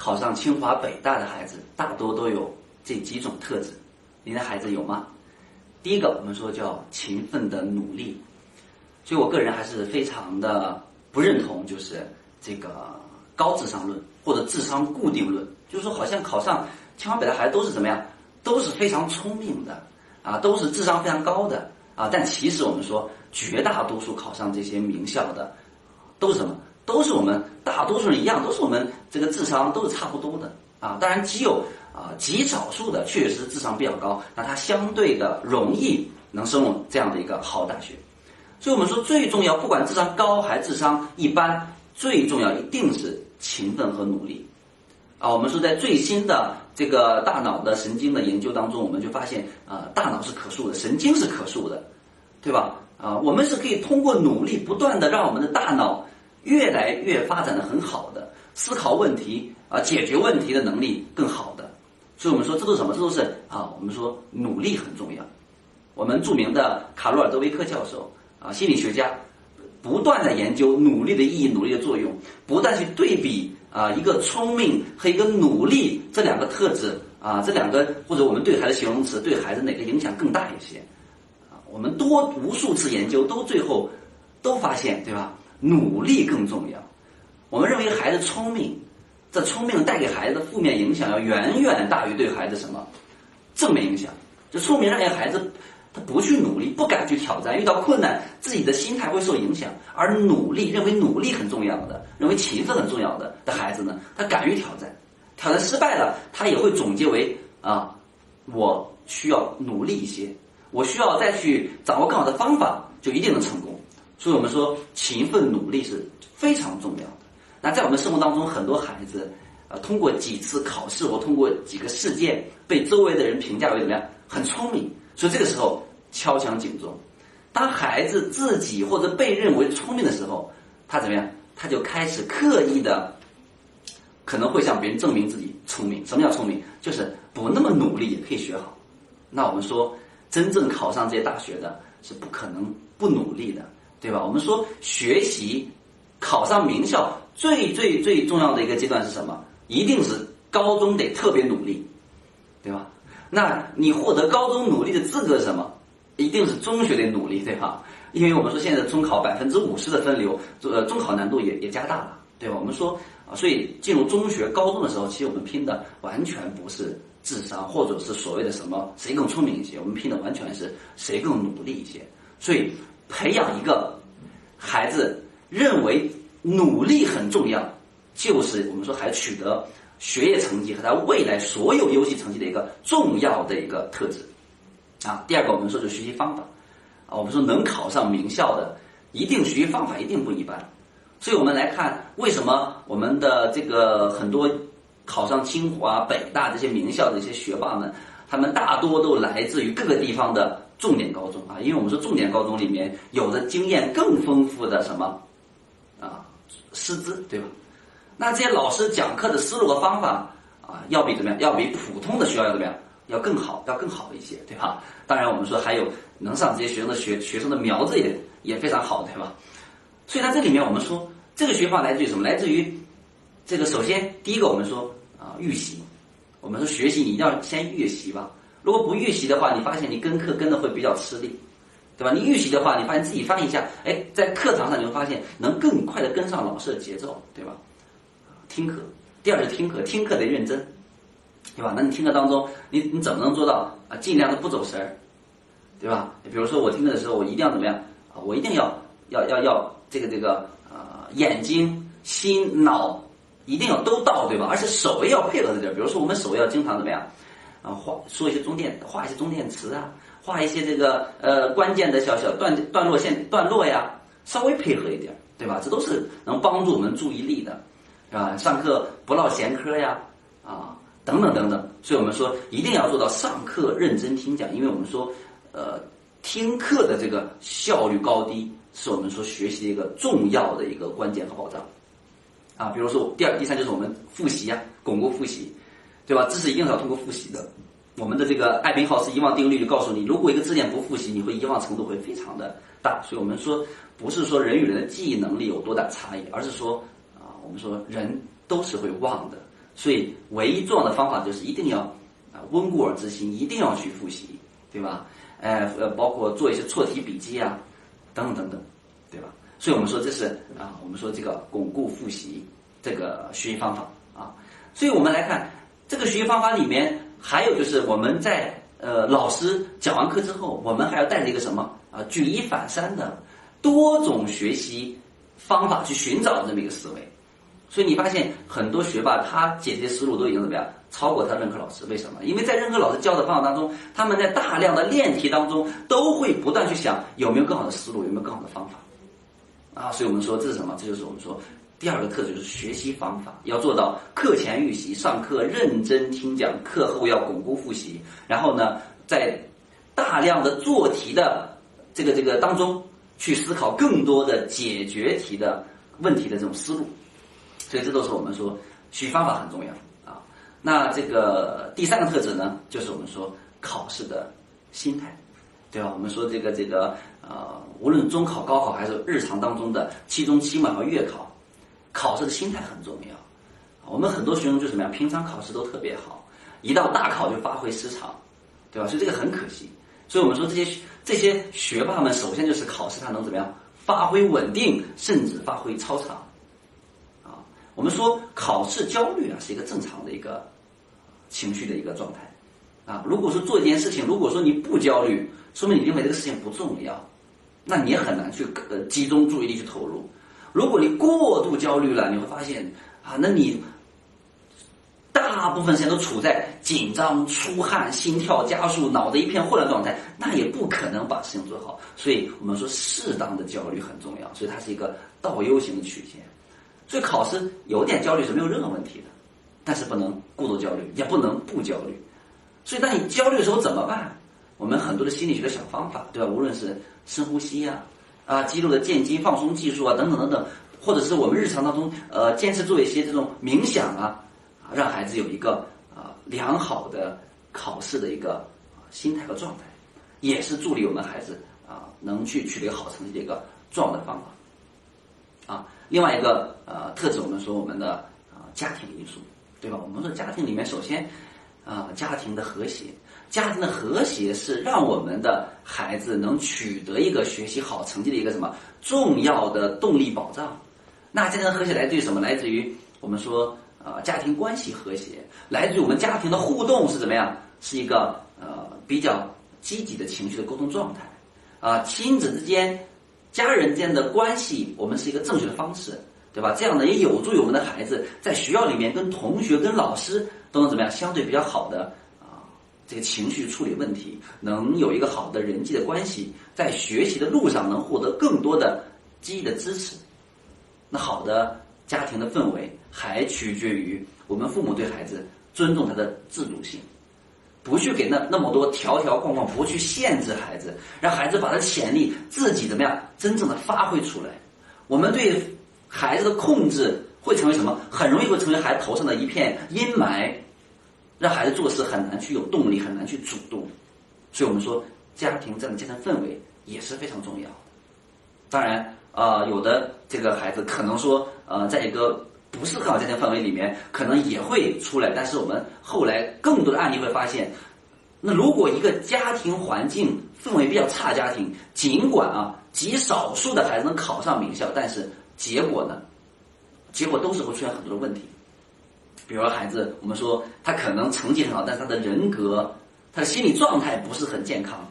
考上清华北大的孩子，大多都有这几种特质。您的孩子有吗？第一个，我们说叫勤奋的努力。所以我个人还是非常的不认同，就是这个高智商论或者智商固定论，就是说好像考上清华北大孩子都是怎么样，都是非常聪明的啊，都是智商非常高的啊。但其实我们说，绝大多数考上这些名校的，都是什么？都是我们大多数人一样，都是我们这个智商都是差不多的啊。当然，只有啊极少数的确实智商比较高，那他相对的容易能升入这样的一个好大学。所以我们说最重要，不管智商高还是智商一般，最重要一定是勤奋和努力。啊，我们说在最新的这个大脑的神经的研究当中，我们就发现啊，大脑是可塑的，神经是可塑的，对吧？啊，我们是可以通过努力，不断的让我们的大脑越来越发展的很好的，思考问题啊，解决问题的能力更好的。所以我们说这都是什么？这都是啊，我们说努力很重要。我们著名的卡罗尔·德维克教授。啊，心理学家不断的研究努力的意义、努力的作用，不断去对比啊，一个聪明和一个努力这两个特质啊，这两个或者我们对孩子形容词对孩子哪个影响更大一些？啊，我们多无数次研究都最后都发现，对吧？努力更重要。我们认为孩子聪明，这聪明带给孩子的负面影响要远远大于对孩子什么正面影响。就聪明让孩子。他不去努力，不敢去挑战，遇到困难，自己的心态会受影响。而努力，认为努力很重要的，认为勤奋很重要的的孩子呢，他敢于挑战，挑战失败了，他也会总结为啊，我需要努力一些，我需要再去掌握更好的方法，就一定能成功。所以我们说，勤奋努力是非常重要的。那在我们生活当中，很多孩子啊，通过几次考试或通过几个事件，被周围的人评价为怎么样，很聪明。所以这个时候敲响警钟，当孩子自己或者被认为聪明的时候，他怎么样？他就开始刻意的，可能会向别人证明自己聪明。什么叫聪明？就是不那么努力也可以学好。那我们说，真正考上这些大学的，是不可能不努力的，对吧？我们说学习考上名校最最最重要的一个阶段是什么？一定是高中得特别努力，对吧？那你获得高中努力的资格是什么？一定是中学的努力，对吧？因为我们说现在中考百分之五十的分流，呃，中考难度也也加大了，对吧？我们说啊，所以进入中学、高中的时候，其实我们拼的完全不是智商，或者是所谓的什么谁更聪明一些，我们拼的完全是谁更努力一些。所以培养一个孩子认为努力很重要，就是我们说还取得。学业成绩和他未来所有优秀成绩的一个重要的一个特质，啊，第二个我们说是学习方法，啊，我们说能考上名校的，一定学习方法一定不一般，所以我们来看为什么我们的这个很多考上清华、北大这些名校的一些学霸们，他们大多都来自于各个地方的重点高中啊，因为我们说重点高中里面有的经验更丰富的什么，啊，师资对吧？那这些老师讲课的思路和方法啊，要比怎么样？要比普通的学校要怎么样？要更好，要更好一些，对吧？当然，我们说还有能上这些学生的学学生的苗子也也非常好，对吧？所以在这里面，我们说这个学法来自于什么？来自于这个首先第一个，我们说啊预习。我们说学习你一定要先预习吧。如果不预习的话，你发现你跟课跟的会比较吃力，对吧？你预习的话，你发现自己翻一下，哎，在课堂上你会发现能更快的跟上老师的节奏，对吧？听课，第二是听课，听课得认真，对吧？那你听课当中，你你怎么能做到啊？尽量的不走神儿，对吧？比如说我听课的时候，我一定要怎么样啊？我一定要要要要这个这个啊，眼睛、心、脑一定要都到，对吧？而且手也要配合在这儿。比如说我们手要经常怎么样啊？画说一些中电，画一些中电词啊，画一些这个呃关键的小小段段落线段落呀，稍微配合一点，对吧？这都是能帮助我们注意力的。啊，上课不唠闲嗑呀，啊，等等等等，所以我们说一定要做到上课认真听讲，因为我们说，呃，听课的这个效率高低是我们说学习的一个重要的一个关键和保障，啊，比如说第二、第三就是我们复习呀，巩固复习，对吧？知识一定是要通过复习的。我们的这个艾宾浩斯遗忘定律就告诉你，如果一个字典不复习，你会遗忘程度会非常的大。所以我们说，不是说人与人的记忆能力有多大差异，而是说。啊我们说人都是会忘的，所以唯一重要的方法就是一定要啊温故而知新，一定要去复习，对吧？呃呃，包括做一些错题笔记啊，等等等等，对吧？所以我们说这是啊，我们说这个巩固复习这个学习方法啊。所以我们来看这个学习方法里面，还有就是我们在呃老师讲完课之后，我们还要带着一个什么啊举一反三的多种学习方法去寻找这么一个思维。所以你发现很多学霸他解题思路都已经怎么样超过他任课老师？为什么？因为在任课老师教的方法当中，他们在大量的练题当中都会不断去想有没有更好的思路，有没有更好的方法啊。所以我们说这是什么？这就是我们说第二个特质，就是学习方法要做到课前预习，上课认真听讲，课后要巩固复习，然后呢，在大量的做题的这个这个当中去思考更多的解决题的问题的这种思路。所以这都是我们说学习方法很重要啊。那这个第三个特质呢，就是我们说考试的心态，对吧？我们说这个这个呃，无论中考、高考还是日常当中的期中、期末和月考，考试的心态很重要。我们很多学生就怎么样，平常考试都特别好，一到大考就发挥失常，对吧？所以这个很可惜。所以我们说这些这些学霸们，首先就是考试他能怎么样发挥稳定，甚至发挥超常。啊我们说考试焦虑啊是一个正常的一个情绪的一个状态啊。如果说做一件事情，如果说你不焦虑，说明你认为这个事情不重要，那你也很难去呃集中注意力去投入。如果你过度焦虑了，你会发现啊，那你大部分时间都处在紧张、出汗、心跳加速、脑子一片混乱状态，那也不可能把事情做好。所以我们说适当的焦虑很重要，所以它是一个倒 U 型的曲线。所以考试有点焦虑是没有任何问题的，但是不能过度焦虑，也不能不焦虑。所以当你焦虑的时候怎么办？我们很多的心理学的小方法，对吧？无论是深呼吸呀，啊，啊肌肉的渐进放松技术啊，等等等等，或者是我们日常当中呃坚持做一些这种冥想啊，让孩子有一个啊良好的考试的一个心态和状态，也是助力我们孩子啊能去取得好成绩的一个重要的方法啊。另外一个呃特质，我们说我们的啊家庭因素，对吧？我们说家庭里面，首先啊家庭的和谐，家庭的和谐是让我们的孩子能取得一个学习好成绩的一个什么重要的动力保障。那家庭和谐来自于什么？来自于我们说啊家庭关系和谐，来自于我们家庭的互动是怎么样？是一个呃比较积极的情绪的沟通状态啊亲子之间。家人间的关系，我们是一个正确的方式，对吧？这样呢，也有助于我们的孩子在学校里面跟同学、跟老师都能怎么样，相对比较好的啊，这个情绪处理问题，能有一个好的人际的关系，在学习的路上能获得更多的积极的支持。那好的家庭的氛围，还取决于我们父母对孩子尊重他的自主性。不去给那那么多条条框框，不去限制孩子，让孩子把他潜力自己怎么样真正的发挥出来。我们对孩子的控制会成为什么？很容易会成为孩子头上的一片阴霾，让孩子做事很难去有动力，很难去主动。所以我们说，家庭这样的家庭氛围也是非常重要。当然，啊，有的这个孩子可能说，呃，在一个。不是很好家庭氛围里面，可能也会出来。但是我们后来更多的案例会发现，那如果一个家庭环境氛围比较差的家庭，尽管啊极少数的孩子能考上名校，但是结果呢，结果都是会出现很多的问题。比如说孩子，我们说他可能成绩很好，但是他的人格、他的心理状态不是很健康。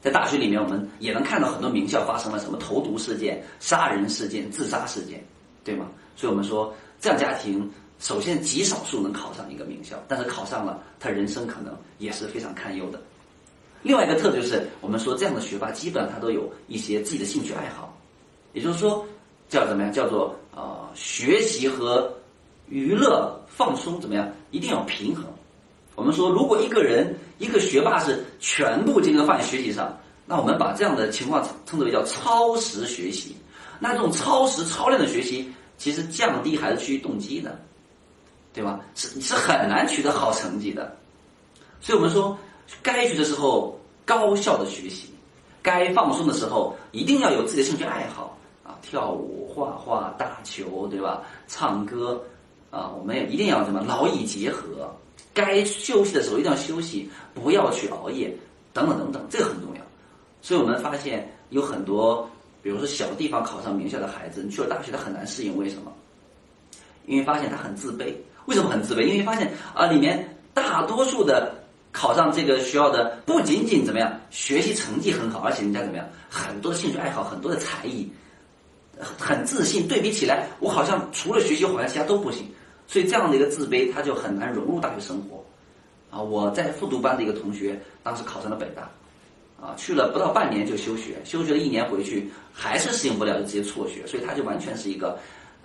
在大学里面，我们也能看到很多名校发生了什么投毒事件、杀人事件、自杀事件，对吗？所以我们说。这样家庭首先极少数能考上一个名校，但是考上了，他人生可能也是非常堪忧的。另外一个特质就是，我们说这样的学霸基本上他都有一些自己的兴趣爱好，也就是说叫怎么样？叫做呃学习和娱乐放松怎么样？一定要平衡。我们说，如果一个人一个学霸是全部精力放在学习上，那我们把这样的情况称之为叫超时学习。那这种超时超量的学习。其实降低孩子学习动机的，对吧？是是很难取得好成绩的，所以我们说，该学的时候高效的学习，该放松的时候一定要有自己的兴趣爱好啊，跳舞、画画、打球，对吧？唱歌，啊，我们也一定要什么劳逸结合，该休息的时候一定要休息，不要去熬夜，等等等等，这个很重要。所以我们发现有很多，比如说小地方考上名校的孩子，你去了大学他很难适应，为什么？因为发现他很自卑。为什么很自卑？因为发现啊，里面大多数的考上这个学校的不仅仅怎么样，学习成绩很好，而且人家怎么样，很多的兴趣爱好，很多的才艺，很自信。对比起来，我好像除了学习，好像其他都不行。所以这样的一个自卑，他就很难融入大学生活。啊，我在复读班的一个同学，当时考上了北大，啊，去了不到半年就休学，休学了一年回去还是适应不了，就直接辍学。所以他就完全是一个。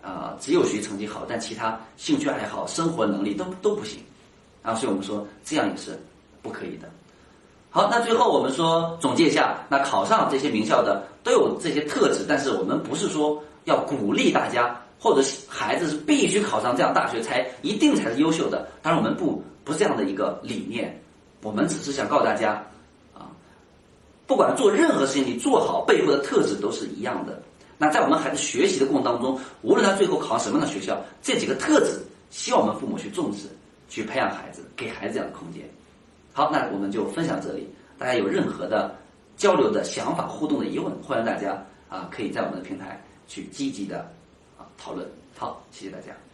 啊，只有学习成绩好，但其他兴趣爱好、生活能力都都不行，啊，所以我们说这样也是不可以的。好，那最后我们说总结一下，那考上这些名校的都有这些特质，但是我们不是说要鼓励大家或者是孩子是必须考上这样大学才一定才是优秀的。当然，我们不不是这样的一个理念，我们只是想告诉大家，啊，不管做任何事情，你做好背后的特质都是一样的。那在我们孩子学习的过程当中，无论他最后考上什么样的学校，这几个特质，希望我们父母去重视，去培养孩子，给孩子这样的空间。好，那我们就分享这里。大家有任何的交流的想法、互动的疑问，欢迎大家啊，可以在我们的平台去积极的啊讨论。好，谢谢大家。